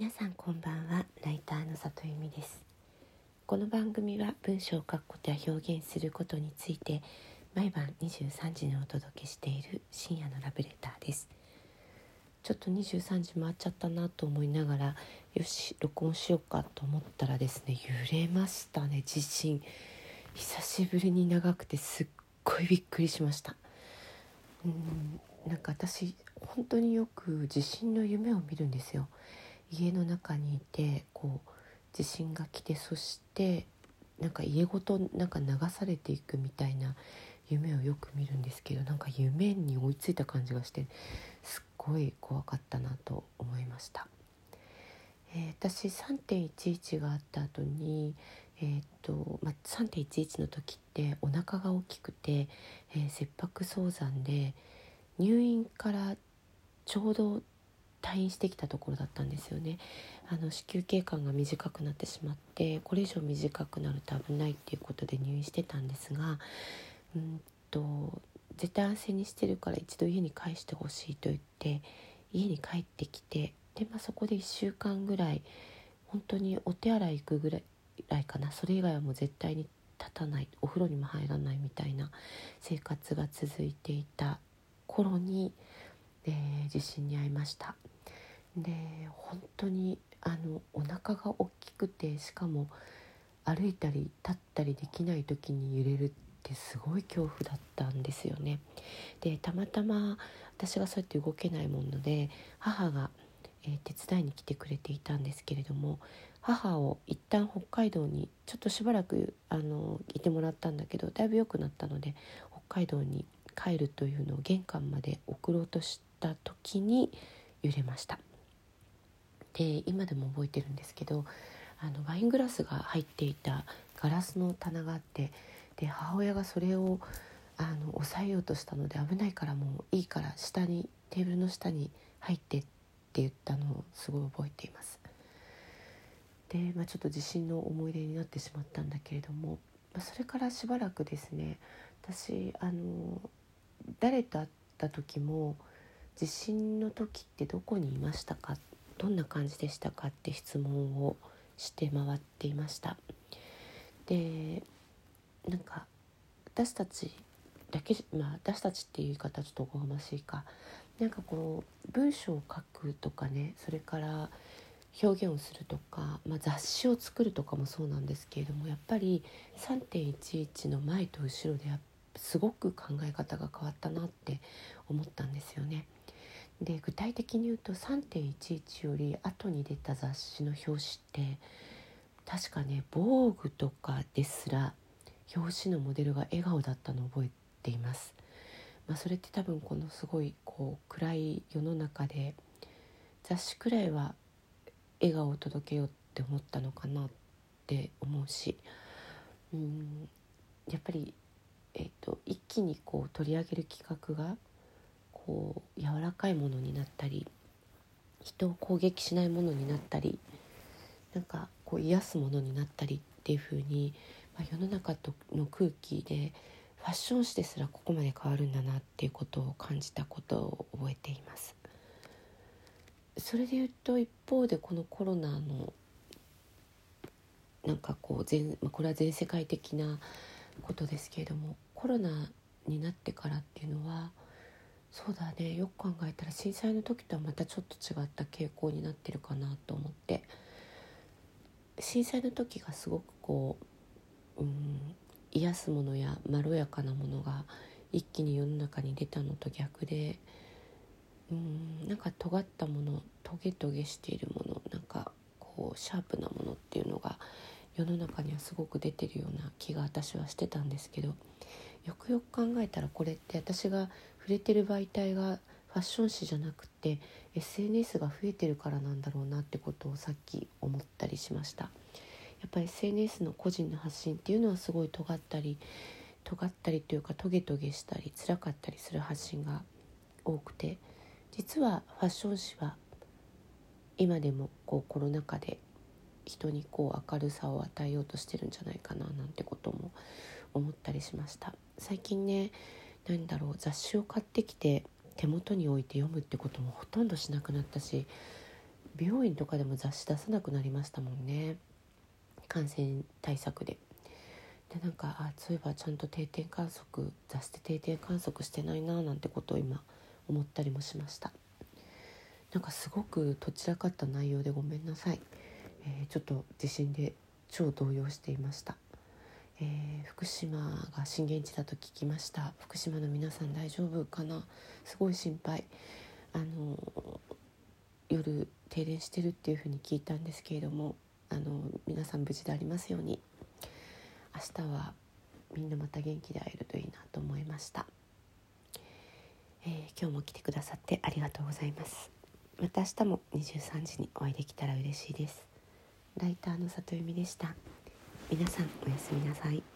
皆さんこんばんは。ライターの里由美です。この番組は文章を書くことや表現することについて毎晩23時にお届けしている深夜のラブレターです。ちょっと23時回っちゃったなと思いながらよし録音しようかと思ったらですね揺れましたね地震久しぶりに長くてすっごいびっくりしました。うんなんか私本当によく地震の夢を見るんですよ。家の中にいてこう地震が来てそしてなんか家ごとなんか流されていくみたいな夢をよく見るんですけどなんか夢に追いついた感じがしてすっごい怖かったなと思いました。えー、私3.11があった後に、えーとまあ、3.11の時ってお腹が大きくて、えー、切迫早産で入院からちょうど退院してきたところだったんですよねあの子宮経過が短くなってしまってこれ以上短くなると危ないっていうことで入院してたんですがうんと絶対安静にしてるから一度家に帰してほしいと言って家に帰ってきてで、まあ、そこで1週間ぐらい本当にお手洗い行くぐらいかなそれ以外はもう絶対に立たないお風呂にも入らないみたいな生活が続いていた頃に、えー、地震に遭いました。で本当にあのお腹が大きくてしかも歩いたり立ったりできない時に揺れるってすごい恐怖だったんですよね。でたまたま私がそうやって動けないもので母が、えー、手伝いに来てくれていたんですけれども母を一旦北海道にちょっとしばらくあのいてもらったんだけどだいぶ良くなったので北海道に帰るというのを玄関まで送ろうとした時に揺れました。で今でも覚えてるんですけどあのワイングラスが入っていたガラスの棚があってで母親がそれをあの抑えようとしたので危ないからもういいから下にテーブルの下に入ってって言ったのをすごい覚えています。で、まあ、ちょっと地震の思い出になってしまったんだけれども、まあ、それからしばらくですね私あの誰と会った時も地震の時ってどこにいましたかどんな感じでしたかって質問をして回っていましたでなんか私たちだけまあ私たちっていう言い方ちょっとおこがましいかなんかこう文章を書くとかねそれから表現をするとか、まあ、雑誌を作るとかもそうなんですけれどもやっぱり3.11の前と後ろですごく考え方が変わったなって思ったんですよね。で具体的に言うと3.11より後に出た雑誌の表紙って確かね「防具とかですら表紙のモデルが笑顔だったのを覚えています。まあ、それって多分このすごいこう暗い世の中で雑誌くらいは笑顔を届けようって思ったのかなって思うしうんやっぱり、えーと一気にこう取り上げる企画がこう柔らかいものになったり人を攻撃しないものになったりなんかこう癒すものになったりっていう風に、まあ、世の中との空気でファッション誌ですらここまで変わるんだなっていうことを感じたことを覚えています。それで言うと一方でこのコロナのなんかこう全、まあ、これは全世界的なことですけれどもコロナになってからっていうのはそうだね。よく考えたら震災の時とはまたちょっと違った傾向になってるかなと思って。震災の時がすごくこう、うん、癒すものやまろやかなものが一気に世の中に出たのと逆でうんなんか尖ったものトゲトゲしているものなんかこうシャープなものっていうのが世の中にはすごく出てるような気が私はしてたんですけどよくよく考えたらこれって私が触れてる媒体がファッション誌じゃなくて SNS が増えてるからなんだろうなってことをさっき思ったりしました。やっぱり SNS の個人の発信っていうのはすごい尖ったり尖ったりというかトゲトゲしたり辛かったりする発信が多くて実はファッション誌は今でもこうコロナ禍で人にこう明るさを与えようとしてるんじゃないかななんてことも思ったりしました。最近ね何だろう雑誌を買ってきて手元に置いて読むってこともほとんどしなくなったし美容院とかでも雑誌出さなくなりましたもんね。感染対策で。でなんかあそういえばちゃんと定点観測雑誌で定点観測してないななんてことを今思ったりもしました。なんかすごくとちらかった内容でごめんなさい、えー、ちょっと地震で超動揺していました、えー、福島が震源地だと聞きました。福島の皆さん大丈夫かな？すごい心配。あの夜停電してるっていうふうに聞いたんですけれどもあの皆さん無事でありますように。明日はみんなまた元気で会えるといいなと思いました、えー、今日も来てくださってありがとうございます。また明日も23時にお会いできたら嬉しいです。ライターの里由美でした。皆さんおやすみなさい。